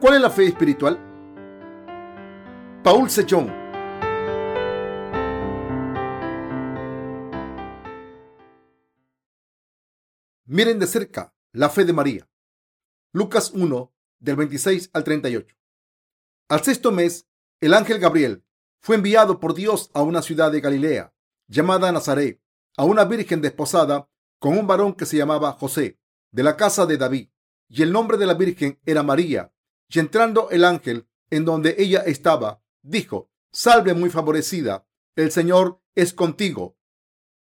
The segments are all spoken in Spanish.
¿Cuál es la fe espiritual? Paul Sechón. Miren de cerca la fe de María. Lucas 1, del 26 al 38. Al sexto mes, el ángel Gabriel fue enviado por Dios a una ciudad de Galilea, llamada Nazaret, a una virgen desposada con un varón que se llamaba José, de la casa de David, y el nombre de la virgen era María. Y entrando el ángel en donde ella estaba, dijo, Salve muy favorecida, el Señor es contigo.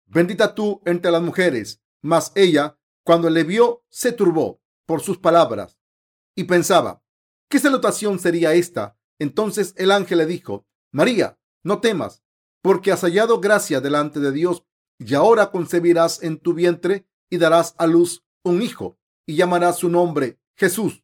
Bendita tú entre las mujeres. Mas ella, cuando le vio, se turbó por sus palabras y pensaba, ¿qué salutación sería esta? Entonces el ángel le dijo, María, no temas, porque has hallado gracia delante de Dios, y ahora concebirás en tu vientre y darás a luz un hijo, y llamarás su nombre Jesús.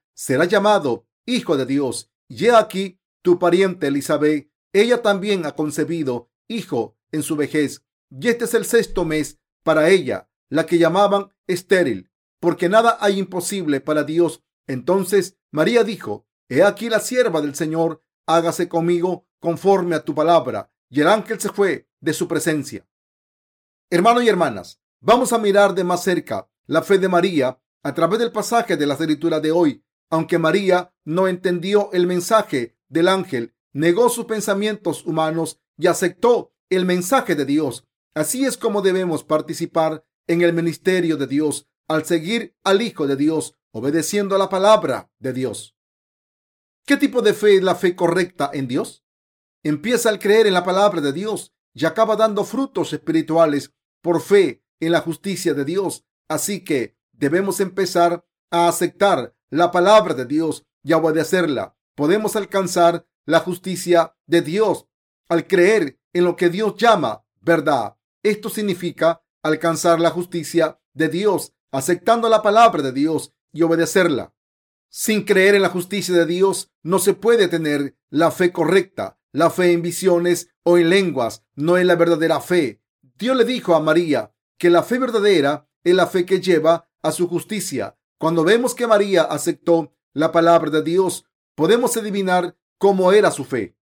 será llamado Hijo de Dios. Y he aquí tu pariente Elizabeth, ella también ha concebido hijo en su vejez, y este es el sexto mes para ella, la que llamaban estéril, porque nada hay imposible para Dios. Entonces María dijo, He aquí la sierva del Señor, hágase conmigo conforme a tu palabra. Y el ángel se fue de su presencia. Hermanos y hermanas, vamos a mirar de más cerca la fe de María a través del pasaje de la escritura de hoy. Aunque María no entendió el mensaje del ángel, negó sus pensamientos humanos y aceptó el mensaje de Dios. Así es como debemos participar en el ministerio de Dios al seguir al Hijo de Dios, obedeciendo a la palabra de Dios. ¿Qué tipo de fe es la fe correcta en Dios? Empieza al creer en la palabra de Dios y acaba dando frutos espirituales por fe en la justicia de Dios. Así que debemos empezar a aceptar la palabra de Dios y obedecerla. Podemos alcanzar la justicia de Dios al creer en lo que Dios llama verdad. Esto significa alcanzar la justicia de Dios aceptando la palabra de Dios y obedecerla. Sin creer en la justicia de Dios no se puede tener la fe correcta. La fe en visiones o en lenguas no es la verdadera fe. Dios le dijo a María que la fe verdadera es la fe que lleva a su justicia. Cuando vemos que María aceptó la palabra de Dios, podemos adivinar cómo era su fe.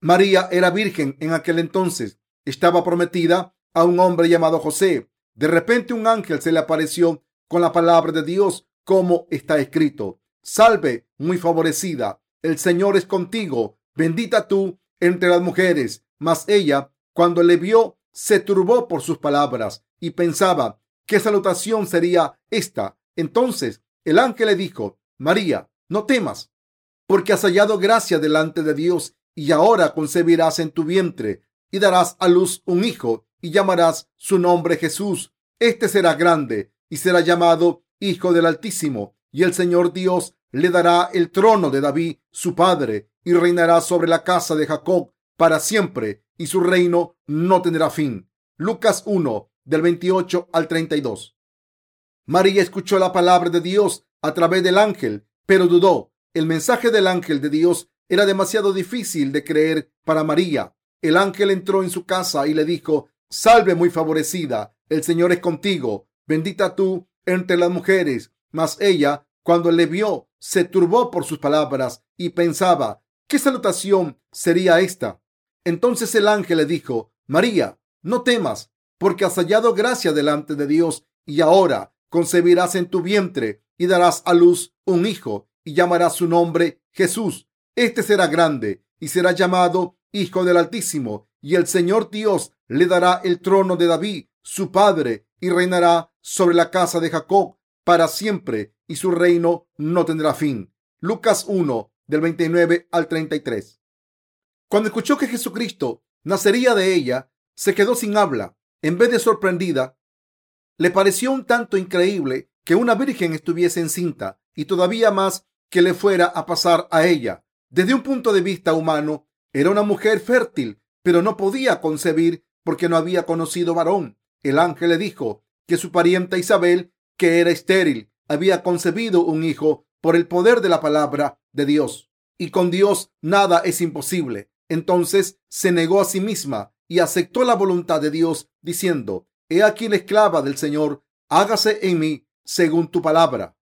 María era virgen en aquel entonces. Estaba prometida a un hombre llamado José. De repente un ángel se le apareció con la palabra de Dios, como está escrito. Salve, muy favorecida, el Señor es contigo, bendita tú entre las mujeres. Mas ella, cuando le vio, se turbó por sus palabras y pensaba, ¿qué salutación sería esta? Entonces el ángel le dijo, María, no temas, porque has hallado gracia delante de Dios y ahora concebirás en tu vientre y darás a luz un hijo y llamarás su nombre Jesús. Este será grande y será llamado Hijo del Altísimo y el Señor Dios le dará el trono de David, su padre, y reinará sobre la casa de Jacob para siempre, y su reino no tendrá fin. Lucas 1, del 28 al 32. María escuchó la palabra de Dios a través del ángel, pero dudó. El mensaje del ángel de Dios era demasiado difícil de creer para María. El ángel entró en su casa y le dijo, Salve muy favorecida, el Señor es contigo, bendita tú entre las mujeres. Mas ella, cuando le vio, se turbó por sus palabras y pensaba, ¿qué salutación sería esta? Entonces el ángel le dijo, María, no temas, porque has hallado gracia delante de Dios, y ahora concebirás en tu vientre y darás a luz un hijo, y llamarás su nombre Jesús. Este será grande y será llamado Hijo del Altísimo, y el Señor Dios le dará el trono de David, su padre, y reinará sobre la casa de Jacob para siempre, y su reino no tendrá fin. Lucas 1, del 29 al 33. Cuando escuchó que Jesucristo nacería de ella, se quedó sin habla. En vez de sorprendida, le pareció un tanto increíble que una virgen estuviese encinta y todavía más que le fuera a pasar a ella. Desde un punto de vista humano, era una mujer fértil, pero no podía concebir porque no había conocido varón. El ángel le dijo que su parienta Isabel, que era estéril, había concebido un hijo por el poder de la palabra de Dios. Y con Dios nada es imposible. Entonces se negó a sí misma y aceptó la voluntad de Dios, diciendo, He aquí la esclava del Señor, hágase en mí según tu palabra.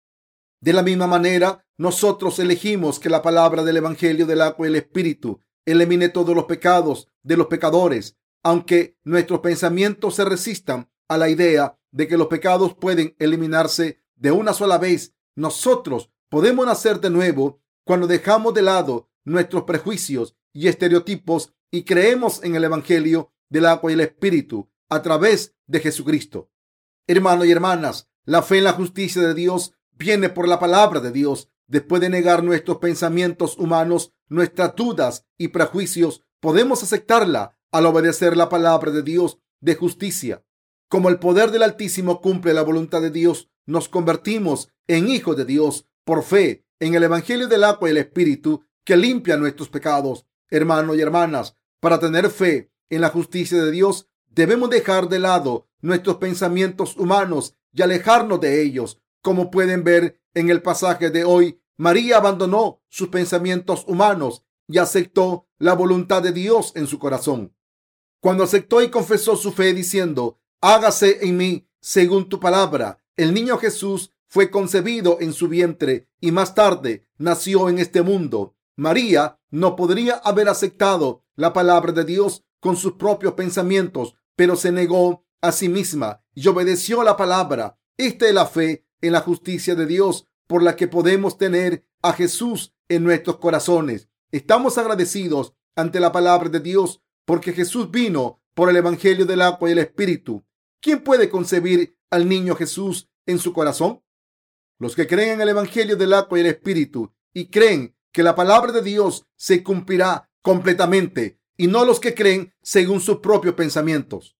De la misma manera, nosotros elegimos que la palabra del Evangelio del agua y el Espíritu elimine todos los pecados de los pecadores, aunque nuestros pensamientos se resistan a la idea de que los pecados pueden eliminarse de una sola vez. Nosotros podemos nacer de nuevo cuando dejamos de lado nuestros prejuicios y estereotipos y creemos en el Evangelio del agua y el Espíritu a través de Jesucristo. Hermanos y hermanas, la fe en la justicia de Dios viene por la palabra de Dios. Después de negar nuestros pensamientos humanos, nuestras dudas y prejuicios, podemos aceptarla al obedecer la palabra de Dios de justicia. Como el poder del Altísimo cumple la voluntad de Dios, nos convertimos en hijos de Dios por fe en el Evangelio del agua y el Espíritu que limpia nuestros pecados. Hermanos y hermanas, para tener fe en la justicia de Dios, debemos dejar de lado nuestros pensamientos humanos y alejarnos de ellos. Como pueden ver en el pasaje de hoy, María abandonó sus pensamientos humanos y aceptó la voluntad de Dios en su corazón. Cuando aceptó y confesó su fe diciendo, hágase en mí según tu palabra, el niño Jesús fue concebido en su vientre y más tarde nació en este mundo. María no podría haber aceptado la palabra de Dios con sus propios pensamientos, pero se negó a sí misma y obedeció la palabra. Esta es la fe en la justicia de Dios por la que podemos tener a Jesús en nuestros corazones. Estamos agradecidos ante la palabra de Dios porque Jesús vino por el Evangelio del agua y el Espíritu. ¿Quién puede concebir al niño Jesús en su corazón? Los que creen en el Evangelio del agua y el Espíritu y creen que la palabra de Dios se cumplirá completamente y no los que creen según sus propios pensamientos.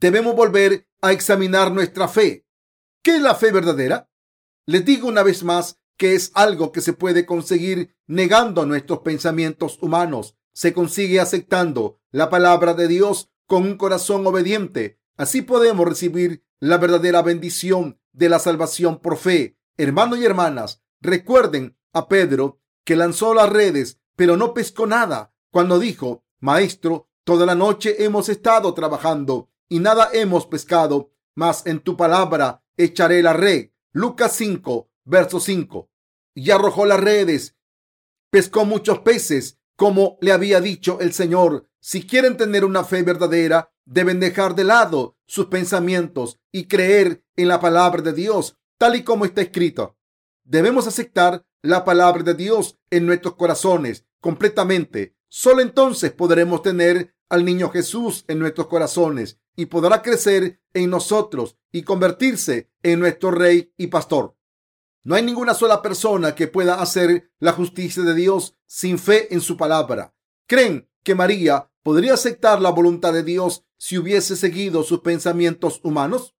Debemos volver a examinar nuestra fe. ¿Qué es la fe verdadera? Les digo una vez más que es algo que se puede conseguir negando nuestros pensamientos humanos. Se consigue aceptando la palabra de Dios con un corazón obediente. Así podemos recibir la verdadera bendición de la salvación por fe. Hermanos y hermanas, recuerden a Pedro que lanzó las redes, pero no pescó nada, cuando dijo, Maestro, toda la noche hemos estado trabajando y nada hemos pescado, mas en tu palabra echaré la red. Lucas 5, verso 5. Y arrojó las redes, pescó muchos peces, como le había dicho el Señor. Si quieren tener una fe verdadera, deben dejar de lado sus pensamientos y creer en la palabra de Dios, tal y como está escrito. Debemos aceptar la palabra de Dios en nuestros corazones completamente. Solo entonces podremos tener al niño Jesús en nuestros corazones y podrá crecer en nosotros y convertirse en nuestro rey y pastor. No hay ninguna sola persona que pueda hacer la justicia de Dios sin fe en su palabra. ¿Creen que María podría aceptar la voluntad de Dios si hubiese seguido sus pensamientos humanos?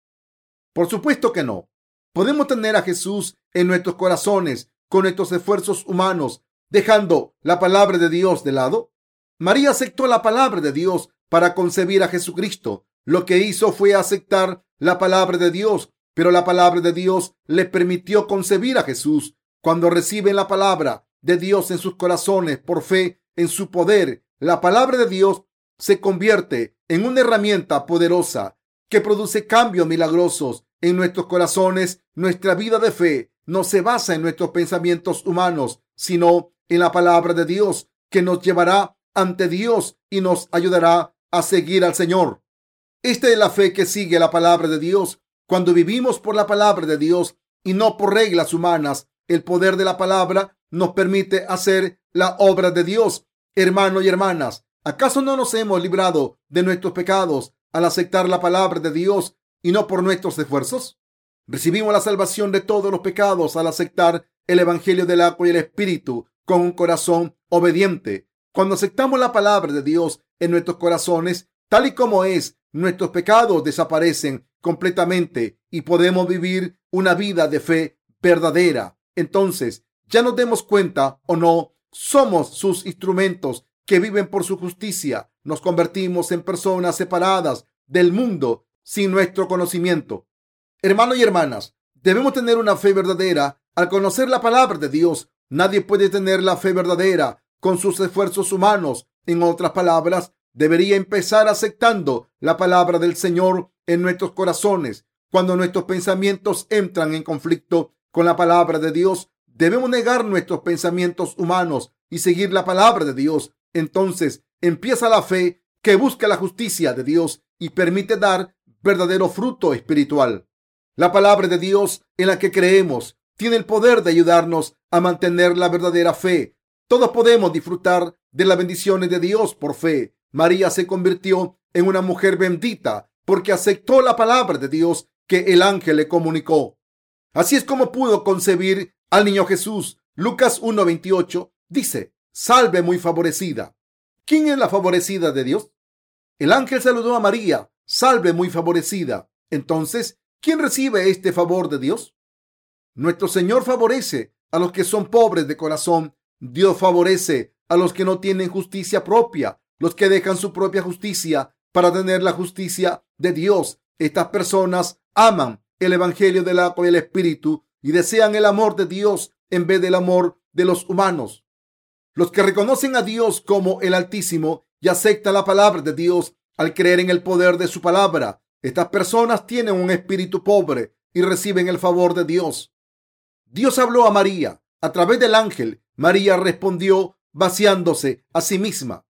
Por supuesto que no. Podemos tener a Jesús en nuestros corazones con nuestros esfuerzos humanos, dejando la palabra de Dios de lado. María aceptó la palabra de Dios para concebir a Jesucristo. Lo que hizo fue aceptar la palabra de Dios, pero la palabra de Dios le permitió concebir a Jesús. Cuando reciben la palabra de Dios en sus corazones por fe en su poder, la palabra de Dios se convierte en una herramienta poderosa que produce cambios milagrosos en nuestros corazones. Nuestra vida de fe no se basa en nuestros pensamientos humanos, sino en la palabra de Dios que nos llevará ante Dios y nos ayudará a seguir al Señor. Esta es la fe que sigue la palabra de Dios. Cuando vivimos por la palabra de Dios y no por reglas humanas, el poder de la palabra nos permite hacer la obra de Dios. Hermanos y hermanas, ¿acaso no nos hemos librado de nuestros pecados al aceptar la palabra de Dios y no por nuestros esfuerzos? Recibimos la salvación de todos los pecados al aceptar el Evangelio del agua y el Espíritu con un corazón obediente. Cuando aceptamos la palabra de Dios en nuestros corazones, tal y como es, nuestros pecados desaparecen completamente y podemos vivir una vida de fe verdadera. Entonces, Ya nos demos cuenta o no, somos sus instrumentos que viven por su justicia. Nos convertimos en personas separadas del mundo sin nuestro conocimiento. Hermanos y hermanas, debemos tener una fe verdadera al conocer la palabra de Dios. Nadie puede tener la fe verdadera con sus esfuerzos humanos. En otras palabras, debería empezar aceptando la palabra del Señor en nuestros corazones. Cuando nuestros pensamientos entran en conflicto con la palabra de Dios, debemos negar nuestros pensamientos humanos y seguir la palabra de Dios. Entonces empieza la fe que busca la justicia de Dios y permite dar verdadero fruto espiritual. La palabra de Dios en la que creemos tiene el poder de ayudarnos a mantener la verdadera fe. Todos podemos disfrutar de las bendiciones de Dios por fe. María se convirtió en una mujer bendita porque aceptó la palabra de Dios que el ángel le comunicó. Así es como pudo concebir al niño Jesús. Lucas 1.28 dice, salve muy favorecida. ¿Quién es la favorecida de Dios? El ángel saludó a María, salve muy favorecida. Entonces, ¿quién recibe este favor de Dios? Nuestro Señor favorece a los que son pobres de corazón. Dios favorece a los que no tienen justicia propia, los que dejan su propia justicia para tener la justicia de Dios. Estas personas aman el Evangelio del agua y Espíritu y desean el amor de Dios en vez del amor de los humanos. Los que reconocen a Dios como el Altísimo y aceptan la palabra de Dios al creer en el poder de su palabra, estas personas tienen un espíritu pobre y reciben el favor de Dios. Dios habló a María a través del ángel. María respondió vaciándose a sí misma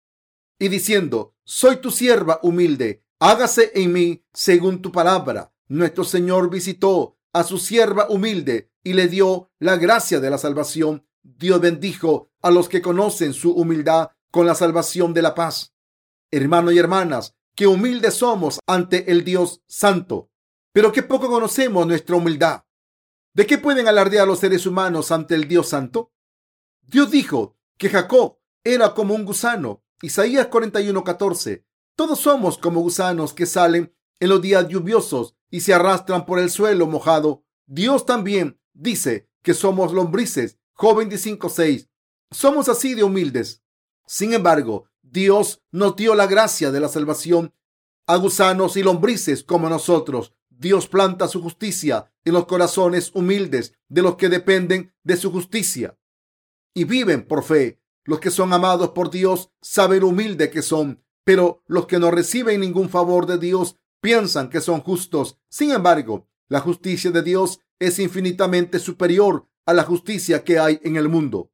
y diciendo, soy tu sierva humilde, hágase en mí según tu palabra. Nuestro Señor visitó a su sierva humilde y le dio la gracia de la salvación. Dios bendijo a los que conocen su humildad con la salvación de la paz. Hermanos y hermanas, qué humildes somos ante el Dios Santo, pero qué poco conocemos nuestra humildad. ¿De qué pueden alardear los seres humanos ante el Dios Santo? Dios dijo que Jacob era como un gusano. Isaías 41:14. Todos somos como gusanos que salen en los días lluviosos y se arrastran por el suelo mojado. Dios también dice que somos lombrices. Job 25:6. Somos así de humildes. Sin embargo, Dios nos dio la gracia de la salvación a gusanos y lombrices como nosotros. Dios planta su justicia en los corazones humildes de los que dependen de su justicia y viven por fe. Los que son amados por Dios saben humilde que son, pero los que no reciben ningún favor de Dios piensan que son justos. Sin embargo, la justicia de Dios es infinitamente superior a la justicia que hay en el mundo.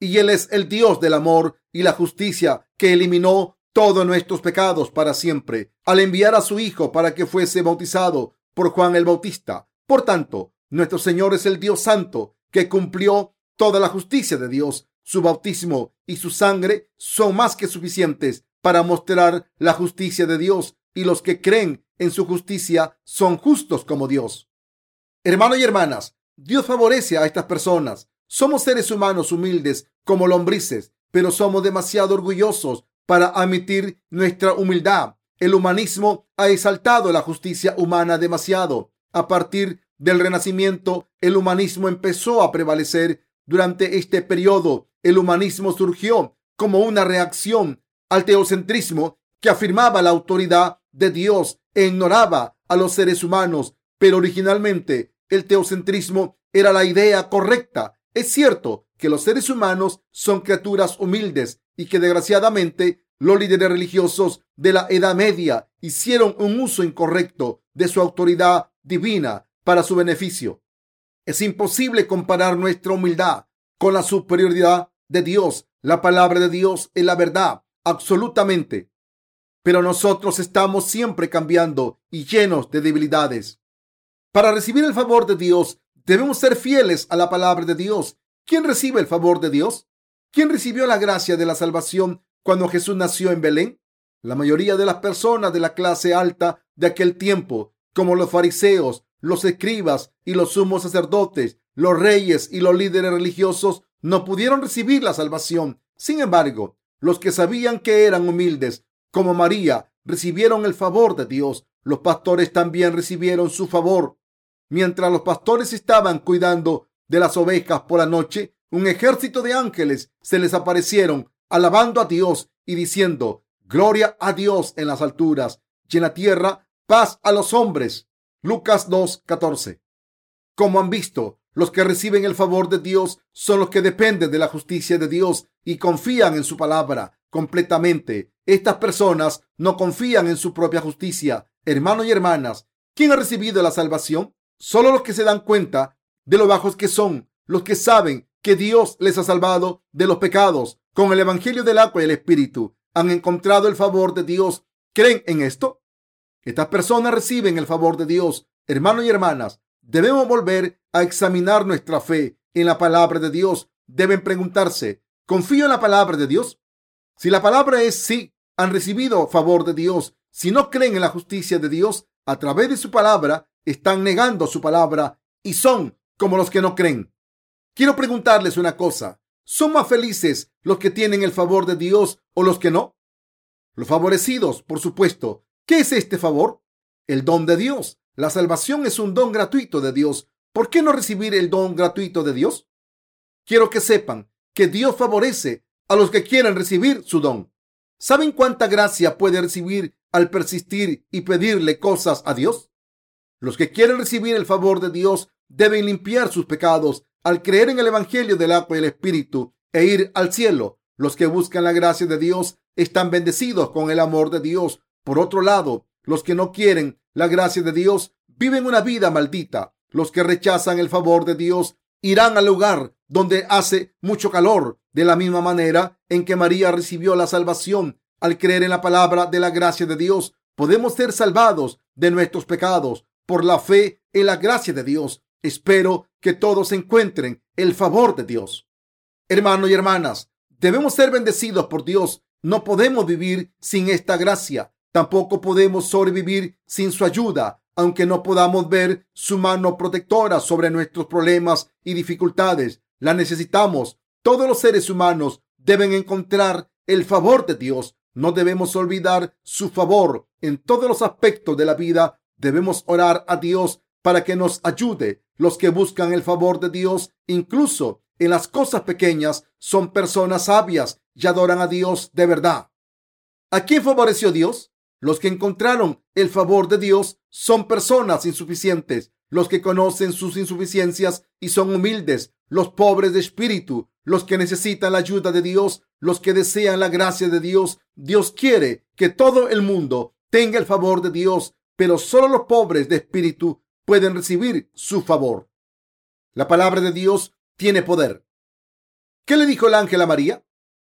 Y Él es el Dios del amor y la justicia que eliminó todos nuestros pecados para siempre al enviar a su Hijo para que fuese bautizado por Juan el Bautista. Por tanto, nuestro Señor es el Dios Santo que cumplió toda la justicia de Dios. Su bautismo y su sangre son más que suficientes para mostrar la justicia de Dios y los que creen en su justicia son justos como Dios. Hermanos y hermanas, Dios favorece a estas personas. Somos seres humanos humildes como lombrices, pero somos demasiado orgullosos para admitir nuestra humildad. El humanismo ha exaltado la justicia humana demasiado. A partir del Renacimiento, el humanismo empezó a prevalecer. Durante este periodo, el humanismo surgió como una reacción al teocentrismo que afirmaba la autoridad de Dios e ignoraba a los seres humanos, pero originalmente el teocentrismo era la idea correcta. Es cierto que los seres humanos son criaturas humildes y que desgraciadamente los líderes religiosos de la Edad Media hicieron un uso incorrecto de su autoridad divina para su beneficio. Es imposible comparar nuestra humildad con la superioridad de Dios. La palabra de Dios es la verdad, absolutamente. Pero nosotros estamos siempre cambiando y llenos de debilidades. Para recibir el favor de Dios, debemos ser fieles a la palabra de Dios. ¿Quién recibe el favor de Dios? ¿Quién recibió la gracia de la salvación cuando Jesús nació en Belén? La mayoría de las personas de la clase alta de aquel tiempo, como los fariseos, los escribas y los sumos sacerdotes, los reyes y los líderes religiosos, no pudieron recibir la salvación. Sin embargo, los que sabían que eran humildes como María, recibieron el favor de Dios. Los pastores también recibieron su favor. Mientras los pastores estaban cuidando de las ovejas por la noche, un ejército de ángeles se les aparecieron, alabando a Dios y diciendo, Gloria a Dios en las alturas y en la tierra, paz a los hombres. Lucas 2:14. Como han visto, los que reciben el favor de Dios son los que dependen de la justicia de Dios y confían en su palabra completamente. Estas personas no confían en su propia justicia. Hermanos y hermanas, ¿quién ha recibido la salvación? Solo los que se dan cuenta de lo bajos que son, los que saben que Dios les ha salvado de los pecados con el Evangelio del agua y el Espíritu. Han encontrado el favor de Dios. ¿Creen en esto? Estas personas reciben el favor de Dios. Hermanos y hermanas, debemos volver a examinar nuestra fe en la palabra de Dios. Deben preguntarse, ¿confío en la palabra de Dios? Si la palabra es sí, han recibido favor de Dios. Si no creen en la justicia de Dios a través de su palabra, están negando su palabra y son como los que no creen. Quiero preguntarles una cosa. ¿Son más felices los que tienen el favor de Dios o los que no? Los favorecidos, por supuesto. ¿Qué es este favor? El don de Dios. La salvación es un don gratuito de Dios. ¿Por qué no recibir el don gratuito de Dios? Quiero que sepan que Dios favorece a los que quieren recibir su don. ¿Saben cuánta gracia puede recibir al persistir y pedirle cosas a Dios? Los que quieren recibir el favor de Dios deben limpiar sus pecados al creer en el Evangelio del agua y el Espíritu e ir al cielo. Los que buscan la gracia de Dios están bendecidos con el amor de Dios. Por otro lado, los que no quieren la gracia de Dios viven una vida maldita. Los que rechazan el favor de Dios irán al lugar donde hace mucho calor, de la misma manera en que María recibió la salvación al creer en la palabra de la gracia de Dios. Podemos ser salvados de nuestros pecados por la fe en la gracia de Dios. Espero que todos encuentren el favor de Dios. Hermanos y hermanas, debemos ser bendecidos por Dios. No podemos vivir sin esta gracia. Tampoco podemos sobrevivir sin su ayuda aunque no podamos ver su mano protectora sobre nuestros problemas y dificultades. La necesitamos. Todos los seres humanos deben encontrar el favor de Dios. No debemos olvidar su favor en todos los aspectos de la vida. Debemos orar a Dios para que nos ayude. Los que buscan el favor de Dios, incluso en las cosas pequeñas, son personas sabias y adoran a Dios de verdad. ¿A quién favoreció Dios? Los que encontraron el favor de Dios son personas insuficientes, los que conocen sus insuficiencias y son humildes, los pobres de espíritu, los que necesitan la ayuda de Dios, los que desean la gracia de Dios. Dios quiere que todo el mundo tenga el favor de Dios, pero solo los pobres de espíritu pueden recibir su favor. La palabra de Dios tiene poder. ¿Qué le dijo el ángel a María?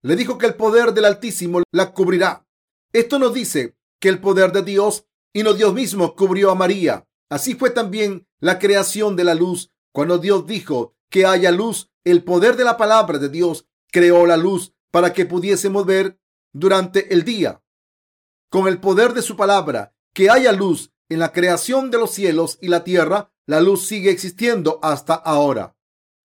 Le dijo que el poder del Altísimo la cubrirá. Esto nos dice que el poder de Dios y no Dios mismo cubrió a María. Así fue también la creación de la luz. Cuando Dios dijo que haya luz, el poder de la palabra de Dios creó la luz para que pudiésemos ver durante el día. Con el poder de su palabra, que haya luz en la creación de los cielos y la tierra, la luz sigue existiendo hasta ahora.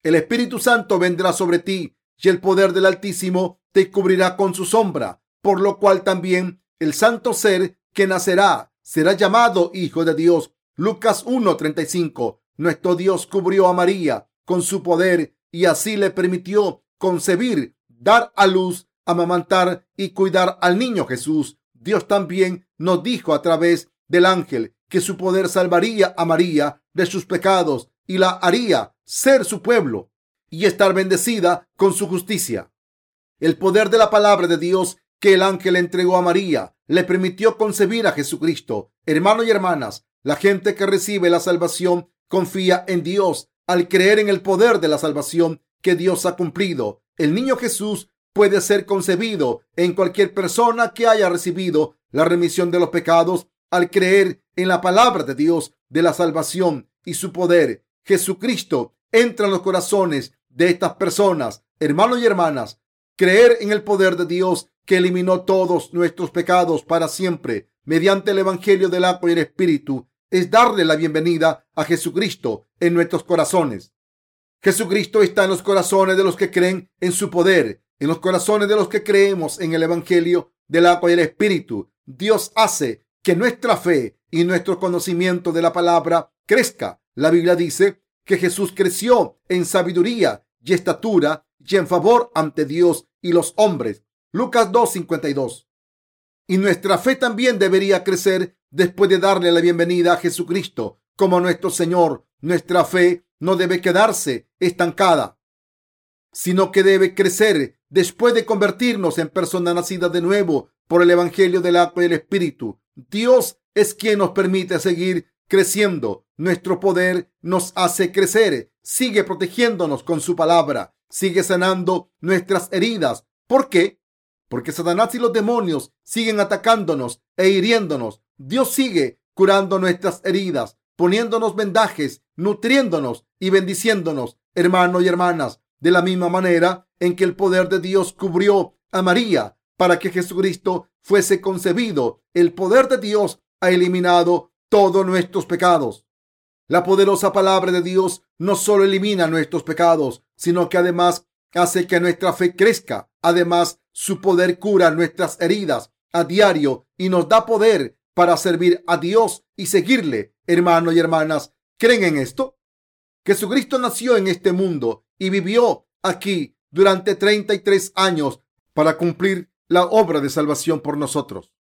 El Espíritu Santo vendrá sobre ti y el poder del Altísimo te cubrirá con su sombra, por lo cual también el santo ser que nacerá será llamado Hijo de Dios. Lucas 1:35. Nuestro Dios cubrió a María con su poder y así le permitió concebir, dar a luz, amamantar y cuidar al niño Jesús. Dios también nos dijo a través del ángel que su poder salvaría a María de sus pecados y la haría ser su pueblo y estar bendecida con su justicia. El poder de la palabra de Dios que el ángel entregó a María le permitió concebir a Jesucristo. Hermanos y hermanas, la gente que recibe la salvación confía en Dios al creer en el poder de la salvación que Dios ha cumplido. El niño Jesús puede ser concebido en cualquier persona que haya recibido la remisión de los pecados al creer en la palabra de Dios de la salvación y su poder. Jesucristo entra en los corazones de estas personas. Hermanos y hermanas, creer en el poder de Dios que eliminó todos nuestros pecados para siempre mediante el Evangelio del agua y el Espíritu, es darle la bienvenida a Jesucristo en nuestros corazones. Jesucristo está en los corazones de los que creen en su poder, en los corazones de los que creemos en el Evangelio del agua y el Espíritu. Dios hace que nuestra fe y nuestro conocimiento de la palabra crezca. La Biblia dice que Jesús creció en sabiduría y estatura y en favor ante Dios y los hombres. Lucas 2.52. Y nuestra fe también debería crecer después de darle la bienvenida a Jesucristo como nuestro Señor. Nuestra fe no debe quedarse estancada, sino que debe crecer después de convertirnos en personas nacidas de nuevo por el Evangelio del agua y el Espíritu. Dios es quien nos permite seguir creciendo. Nuestro poder nos hace crecer. Sigue protegiéndonos con su palabra. Sigue sanando nuestras heridas. ¿Por qué? Porque Satanás y los demonios siguen atacándonos e hiriéndonos. Dios sigue curando nuestras heridas, poniéndonos vendajes, nutriéndonos y bendiciéndonos, hermanos y hermanas, de la misma manera en que el poder de Dios cubrió a María para que Jesucristo fuese concebido. El poder de Dios ha eliminado todos nuestros pecados. La poderosa palabra de Dios no solo elimina nuestros pecados, sino que además hace que nuestra fe crezca. Además, su poder cura nuestras heridas a diario y nos da poder para servir a Dios y seguirle. Hermanos y hermanas, ¿creen en esto? Jesucristo nació en este mundo y vivió aquí durante 33 años para cumplir la obra de salvación por nosotros.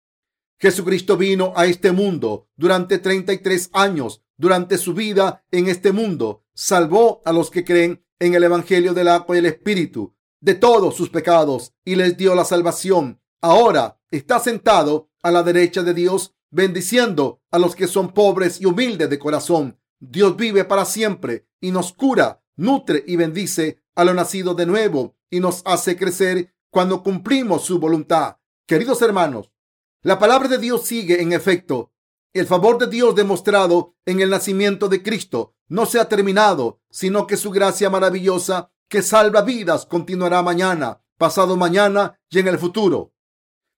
Jesucristo vino a este mundo durante 33 años. Durante su vida en este mundo, salvó a los que creen en el Evangelio del agua y el Espíritu de todos sus pecados y les dio la salvación. Ahora está sentado a la derecha de Dios, bendiciendo a los que son pobres y humildes de corazón. Dios vive para siempre y nos cura, nutre y bendice a lo nacido de nuevo y nos hace crecer cuando cumplimos su voluntad. Queridos hermanos, la palabra de Dios sigue en efecto. El favor de Dios demostrado en el nacimiento de Cristo no se ha terminado, sino que su gracia maravillosa que salva vidas continuará mañana, pasado mañana y en el futuro.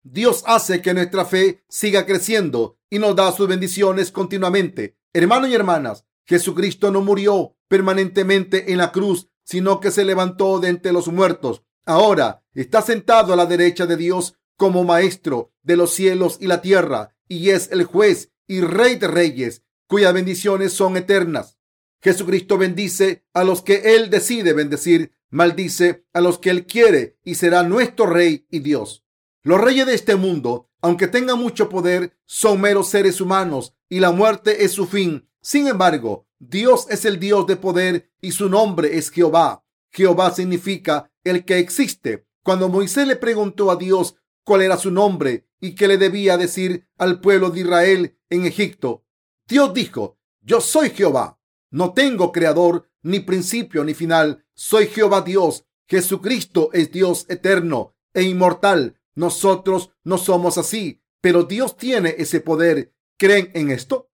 Dios hace que nuestra fe siga creciendo y nos da sus bendiciones continuamente. Hermanos y hermanas, Jesucristo no murió permanentemente en la cruz, sino que se levantó de entre los muertos. Ahora está sentado a la derecha de Dios como maestro de los cielos y la tierra, y es el juez y rey de reyes, cuyas bendiciones son eternas. Jesucristo bendice a los que Él decide bendecir, maldice a los que Él quiere y será nuestro rey y Dios. Los reyes de este mundo, aunque tengan mucho poder, son meros seres humanos y la muerte es su fin. Sin embargo, Dios es el Dios de poder y su nombre es Jehová. Jehová significa el que existe. Cuando Moisés le preguntó a Dios cuál era su nombre y qué le debía decir al pueblo de Israel en Egipto. Dios dijo, yo soy Jehová, no tengo creador, ni principio, ni final, soy Jehová Dios. Jesucristo es Dios eterno e inmortal. Nosotros no somos así, pero Dios tiene ese poder. ¿Creen en esto?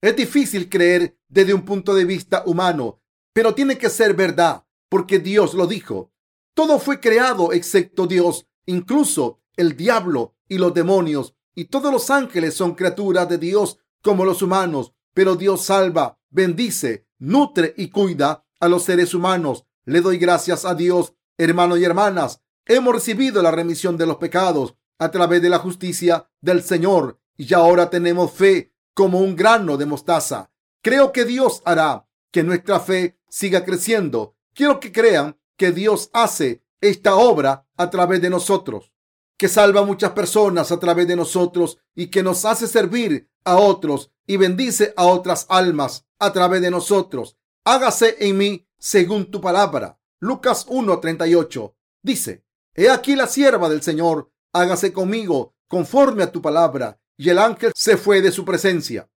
Es difícil creer desde un punto de vista humano, pero tiene que ser verdad, porque Dios lo dijo. Todo fue creado excepto Dios, incluso el diablo y los demonios y todos los ángeles son criaturas de Dios como los humanos, pero Dios salva, bendice, nutre y cuida a los seres humanos. Le doy gracias a Dios, hermanos y hermanas. Hemos recibido la remisión de los pecados a través de la justicia del Señor y ahora tenemos fe como un grano de mostaza. Creo que Dios hará que nuestra fe siga creciendo. Quiero que crean que Dios hace esta obra a través de nosotros que salva a muchas personas a través de nosotros y que nos hace servir a otros y bendice a otras almas a través de nosotros. Hágase en mí según tu palabra. Lucas 1:38 dice, He aquí la sierva del Señor, hágase conmigo conforme a tu palabra. Y el ángel se fue de su presencia.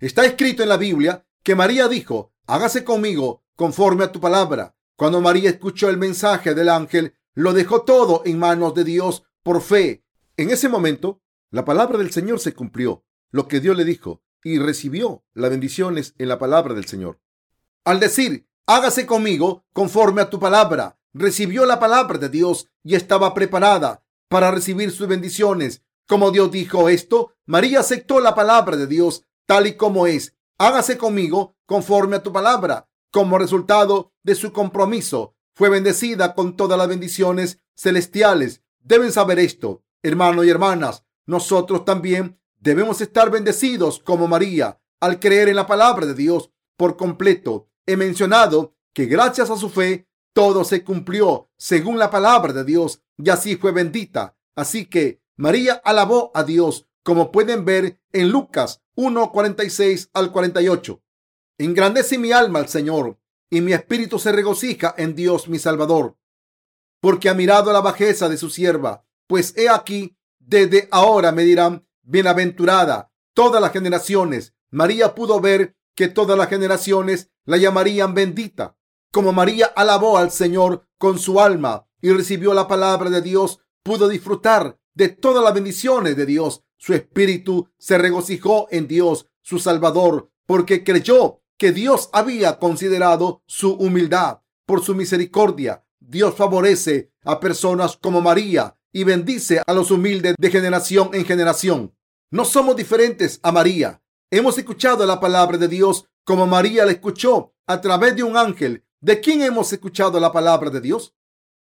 Está escrito en la Biblia que María dijo, hágase conmigo conforme a tu palabra. Cuando María escuchó el mensaje del ángel, lo dejó todo en manos de Dios por fe. En ese momento, la palabra del Señor se cumplió, lo que Dios le dijo, y recibió las bendiciones en la palabra del Señor. Al decir, hágase conmigo conforme a tu palabra, recibió la palabra de Dios y estaba preparada para recibir sus bendiciones. Como Dios dijo esto, María aceptó la palabra de Dios tal y como es. Hágase conmigo conforme a tu palabra. Como resultado de su compromiso, fue bendecida con todas las bendiciones celestiales Deben saber esto, hermanos y hermanas. Nosotros también debemos estar bendecidos como María al creer en la palabra de Dios por completo. He mencionado que gracias a su fe todo se cumplió según la palabra de Dios y así fue bendita. Así que María alabó a Dios, como pueden ver en Lucas 1, 46 al 48. Engrandece mi alma al Señor y mi espíritu se regocija en Dios mi Salvador, porque ha mirado la bajeza de su sierva, pues he aquí, desde ahora me dirán, bienaventurada todas las generaciones. María pudo ver que todas las generaciones la llamarían bendita. Como María alabó al Señor con su alma y recibió la palabra de Dios, pudo disfrutar de todas las bendiciones de Dios. Su espíritu se regocijó en Dios, su Salvador, porque creyó que Dios había considerado su humildad. Por su misericordia, Dios favorece a personas como María y bendice a los humildes de generación en generación. No somos diferentes a María. Hemos escuchado la palabra de Dios como María la escuchó a través de un ángel. ¿De quién hemos escuchado la palabra de Dios?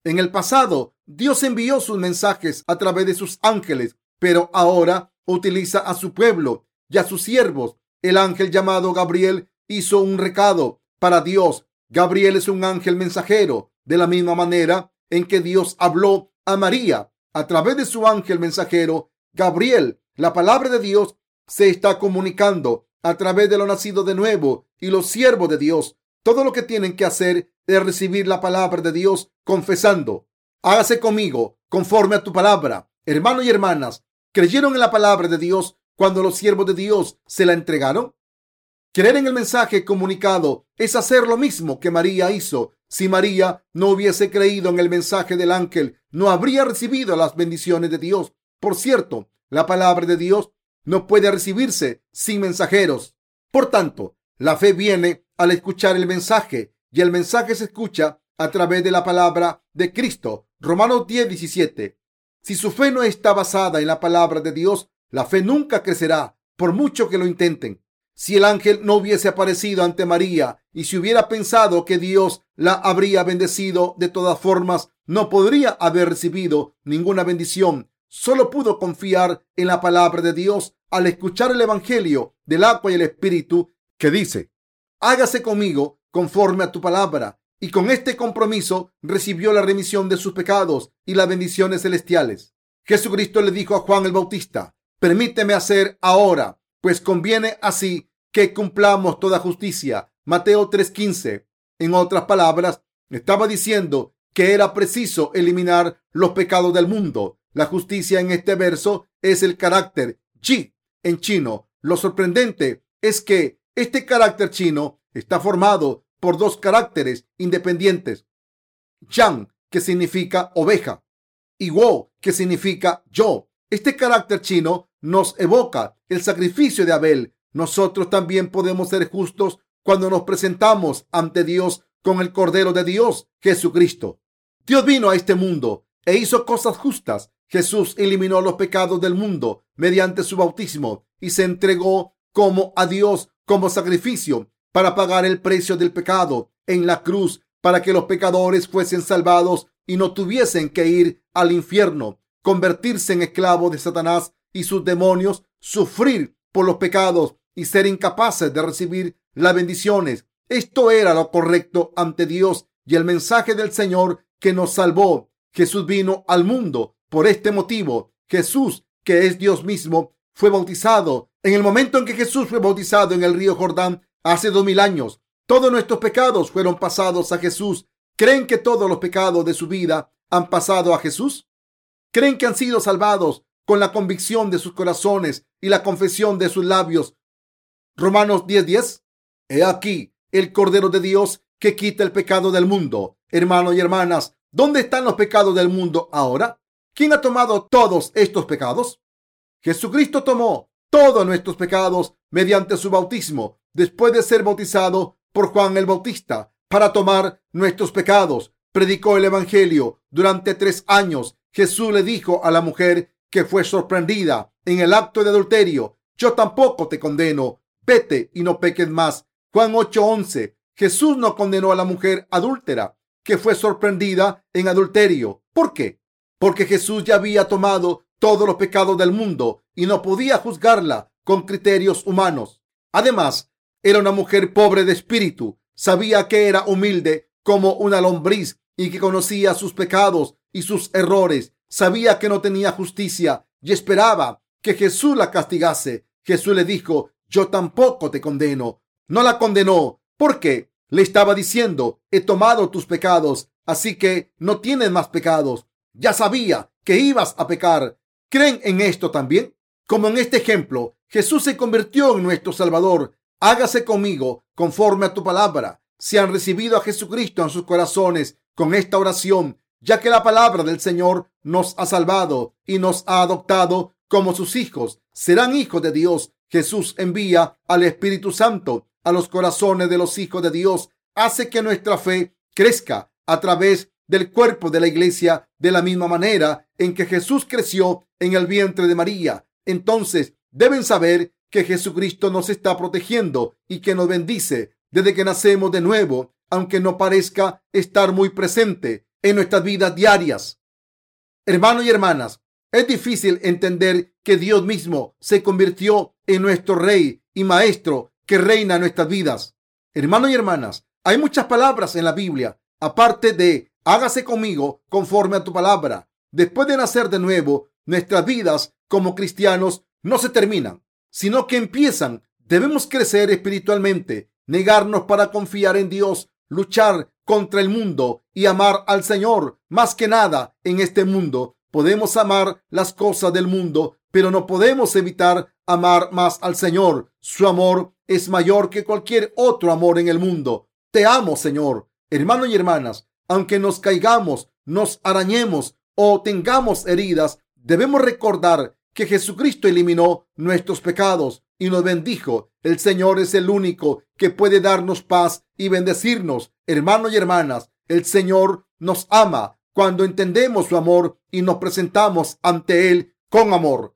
En el pasado, Dios envió sus mensajes a través de sus ángeles, pero ahora utiliza a su pueblo y a sus siervos. El ángel llamado Gabriel hizo un recado para Dios. Gabriel es un ángel mensajero, de la misma manera en que Dios habló a María a través de su ángel mensajero. Gabriel, la palabra de Dios, se está comunicando a través de lo nacido de nuevo y los siervos de Dios. Todo lo que tienen que hacer es recibir la palabra de Dios confesando. Hágase conmigo conforme a tu palabra. Hermanos y hermanas, ¿creyeron en la palabra de Dios cuando los siervos de Dios se la entregaron? Creer en el mensaje comunicado es hacer lo mismo que María hizo. Si María no hubiese creído en el mensaje del ángel, no habría recibido las bendiciones de Dios. Por cierto, la palabra de Dios no puede recibirse sin mensajeros. Por tanto, la fe viene al escuchar el mensaje y el mensaje se escucha a través de la palabra de Cristo. Romanos 10, 17. Si su fe no está basada en la palabra de Dios, la fe nunca crecerá, por mucho que lo intenten. Si el ángel no hubiese aparecido ante María y si hubiera pensado que Dios la habría bendecido de todas formas, no podría haber recibido ninguna bendición. Solo pudo confiar en la palabra de Dios al escuchar el Evangelio del agua y el Espíritu que dice, hágase conmigo conforme a tu palabra. Y con este compromiso recibió la remisión de sus pecados y las bendiciones celestiales. Jesucristo le dijo a Juan el Bautista, permíteme hacer ahora pues conviene así que cumplamos toda justicia. Mateo 3:15. En otras palabras, estaba diciendo que era preciso eliminar los pecados del mundo. La justicia en este verso es el carácter chi en chino. Lo sorprendente es que este carácter chino está formado por dos caracteres independientes. Yang, que significa oveja, y Wo, que significa yo. Este carácter chino nos evoca el sacrificio de Abel. Nosotros también podemos ser justos cuando nos presentamos ante Dios con el Cordero de Dios, Jesucristo. Dios vino a este mundo e hizo cosas justas. Jesús eliminó los pecados del mundo mediante su bautismo y se entregó como a Dios como sacrificio para pagar el precio del pecado en la cruz para que los pecadores fuesen salvados y no tuviesen que ir al infierno convertirse en esclavo de Satanás y sus demonios, sufrir por los pecados y ser incapaces de recibir las bendiciones. Esto era lo correcto ante Dios y el mensaje del Señor que nos salvó. Jesús vino al mundo por este motivo. Jesús, que es Dios mismo, fue bautizado. En el momento en que Jesús fue bautizado en el río Jordán hace dos mil años, todos nuestros pecados fueron pasados a Jesús. ¿Creen que todos los pecados de su vida han pasado a Jesús? creen que han sido salvados con la convicción de sus corazones y la confesión de sus labios. Romanos 10:10. 10. He aquí el Cordero de Dios que quita el pecado del mundo. Hermanos y hermanas, ¿dónde están los pecados del mundo ahora? ¿Quién ha tomado todos estos pecados? Jesucristo tomó todos nuestros pecados mediante su bautismo, después de ser bautizado por Juan el Bautista, para tomar nuestros pecados. Predicó el Evangelio durante tres años Jesús le dijo a la mujer que fue sorprendida en el acto de adulterio, yo tampoco te condeno, vete y no peques más. Juan 8:11. Jesús no condenó a la mujer adúltera que fue sorprendida en adulterio. ¿Por qué? Porque Jesús ya había tomado todos los pecados del mundo y no podía juzgarla con criterios humanos. Además, era una mujer pobre de espíritu, sabía que era humilde como una lombriz y que conocía sus pecados y sus errores. Sabía que no tenía justicia y esperaba que Jesús la castigase. Jesús le dijo, yo tampoco te condeno. No la condenó porque le estaba diciendo, he tomado tus pecados, así que no tienes más pecados. Ya sabía que ibas a pecar. ¿Creen en esto también? Como en este ejemplo, Jesús se convirtió en nuestro Salvador. Hágase conmigo conforme a tu palabra. Si han recibido a Jesucristo en sus corazones con esta oración, ya que la palabra del Señor nos ha salvado y nos ha adoptado como sus hijos, serán hijos de Dios. Jesús envía al Espíritu Santo a los corazones de los hijos de Dios, hace que nuestra fe crezca a través del cuerpo de la iglesia de la misma manera en que Jesús creció en el vientre de María. Entonces deben saber que Jesucristo nos está protegiendo y que nos bendice desde que nacemos de nuevo, aunque no parezca estar muy presente en nuestras vidas diarias. Hermanos y hermanas, es difícil entender que Dios mismo se convirtió en nuestro Rey y Maestro que reina nuestras vidas. Hermanos y hermanas, hay muchas palabras en la Biblia, aparte de hágase conmigo conforme a tu palabra. Después de nacer de nuevo, nuestras vidas como cristianos no se terminan, sino que empiezan. Debemos crecer espiritualmente, negarnos para confiar en Dios, luchar contra el mundo y amar al Señor. Más que nada en este mundo, podemos amar las cosas del mundo, pero no podemos evitar amar más al Señor. Su amor es mayor que cualquier otro amor en el mundo. Te amo, Señor. Hermanos y hermanas, aunque nos caigamos, nos arañemos o tengamos heridas, debemos recordar que Jesucristo eliminó nuestros pecados y nos bendijo. El Señor es el único que puede darnos paz y bendecirnos. Hermanos y hermanas, el Señor nos ama cuando entendemos su amor y nos presentamos ante Él con amor.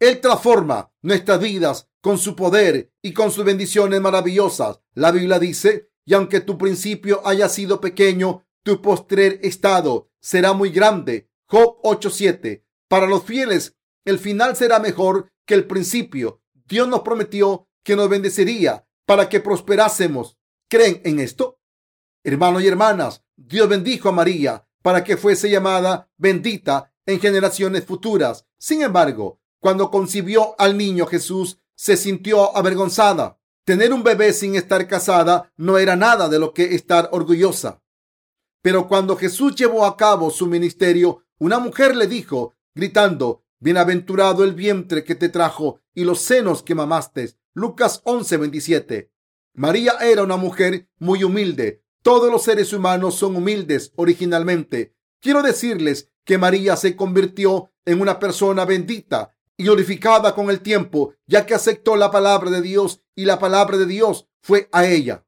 Él transforma nuestras vidas con su poder y con sus bendiciones maravillosas. La Biblia dice, y aunque tu principio haya sido pequeño, tu postrer estado será muy grande. Job 8:7. Para los fieles, el final será mejor que el principio. Dios nos prometió que nos bendeciría para que prosperásemos. ¿Creen en esto? Hermanos y hermanas, Dios bendijo a María para que fuese llamada bendita en generaciones futuras. Sin embargo, cuando concibió al niño Jesús, se sintió avergonzada. Tener un bebé sin estar casada no era nada de lo que estar orgullosa. Pero cuando Jesús llevó a cabo su ministerio, una mujer le dijo, gritando, Bienaventurado el vientre que te trajo y los senos que mamaste. Lucas 11:27. María era una mujer muy humilde. Todos los seres humanos son humildes originalmente. Quiero decirles que María se convirtió en una persona bendita y glorificada con el tiempo, ya que aceptó la palabra de Dios y la palabra de Dios fue a ella.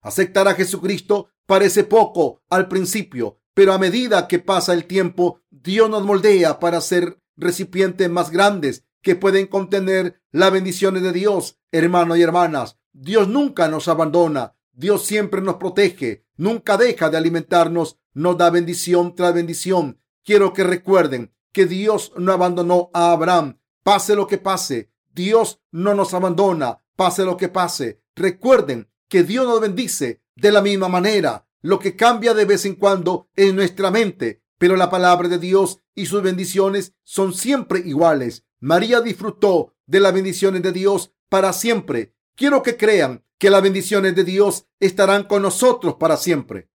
Aceptar a Jesucristo parece poco al principio, pero a medida que pasa el tiempo, Dios nos moldea para ser recipientes más grandes que pueden contener las bendiciones de Dios. Hermanos y hermanas, Dios nunca nos abandona. Dios siempre nos protege, nunca deja de alimentarnos, nos da bendición tras bendición. Quiero que recuerden que Dios no abandonó a Abraham, Pase lo que pase, Dios no nos abandona. Pase lo que pase. Recuerden que Dios nos bendice de la misma manera. Lo que cambia de vez en cuando es nuestra mente, pero la palabra de Dios y sus bendiciones son siempre iguales. María disfrutó de las bendiciones de Dios para siempre. Quiero que crean que las bendiciones de Dios estarán con nosotros para siempre.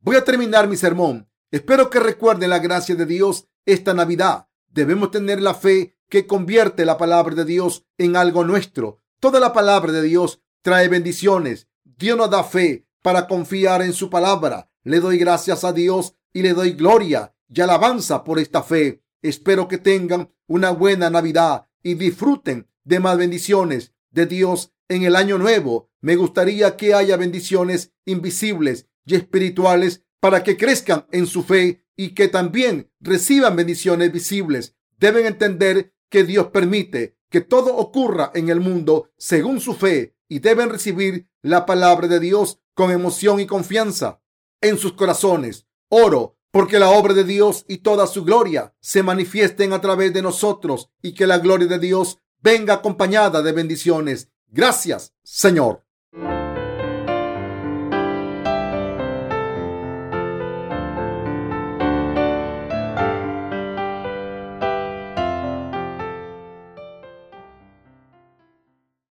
Voy a terminar mi sermón. Espero que recuerden la gracia de Dios esta Navidad. Debemos tener la fe que convierte la palabra de Dios en algo nuestro. Toda la palabra de Dios trae bendiciones. Dios nos da fe para confiar en su palabra. Le doy gracias a Dios y le doy gloria y alabanza por esta fe. Espero que tengan una buena Navidad y disfruten de más bendiciones de Dios en el año nuevo. Me gustaría que haya bendiciones invisibles y espirituales para que crezcan en su fe y que también reciban bendiciones visibles. Deben entender que Dios permite que todo ocurra en el mundo según su fe y deben recibir la palabra de Dios con emoción y confianza en sus corazones. Oro porque la obra de Dios y toda su gloria se manifiesten a través de nosotros y que la gloria de Dios venga acompañada de bendiciones. Gracias, Señor.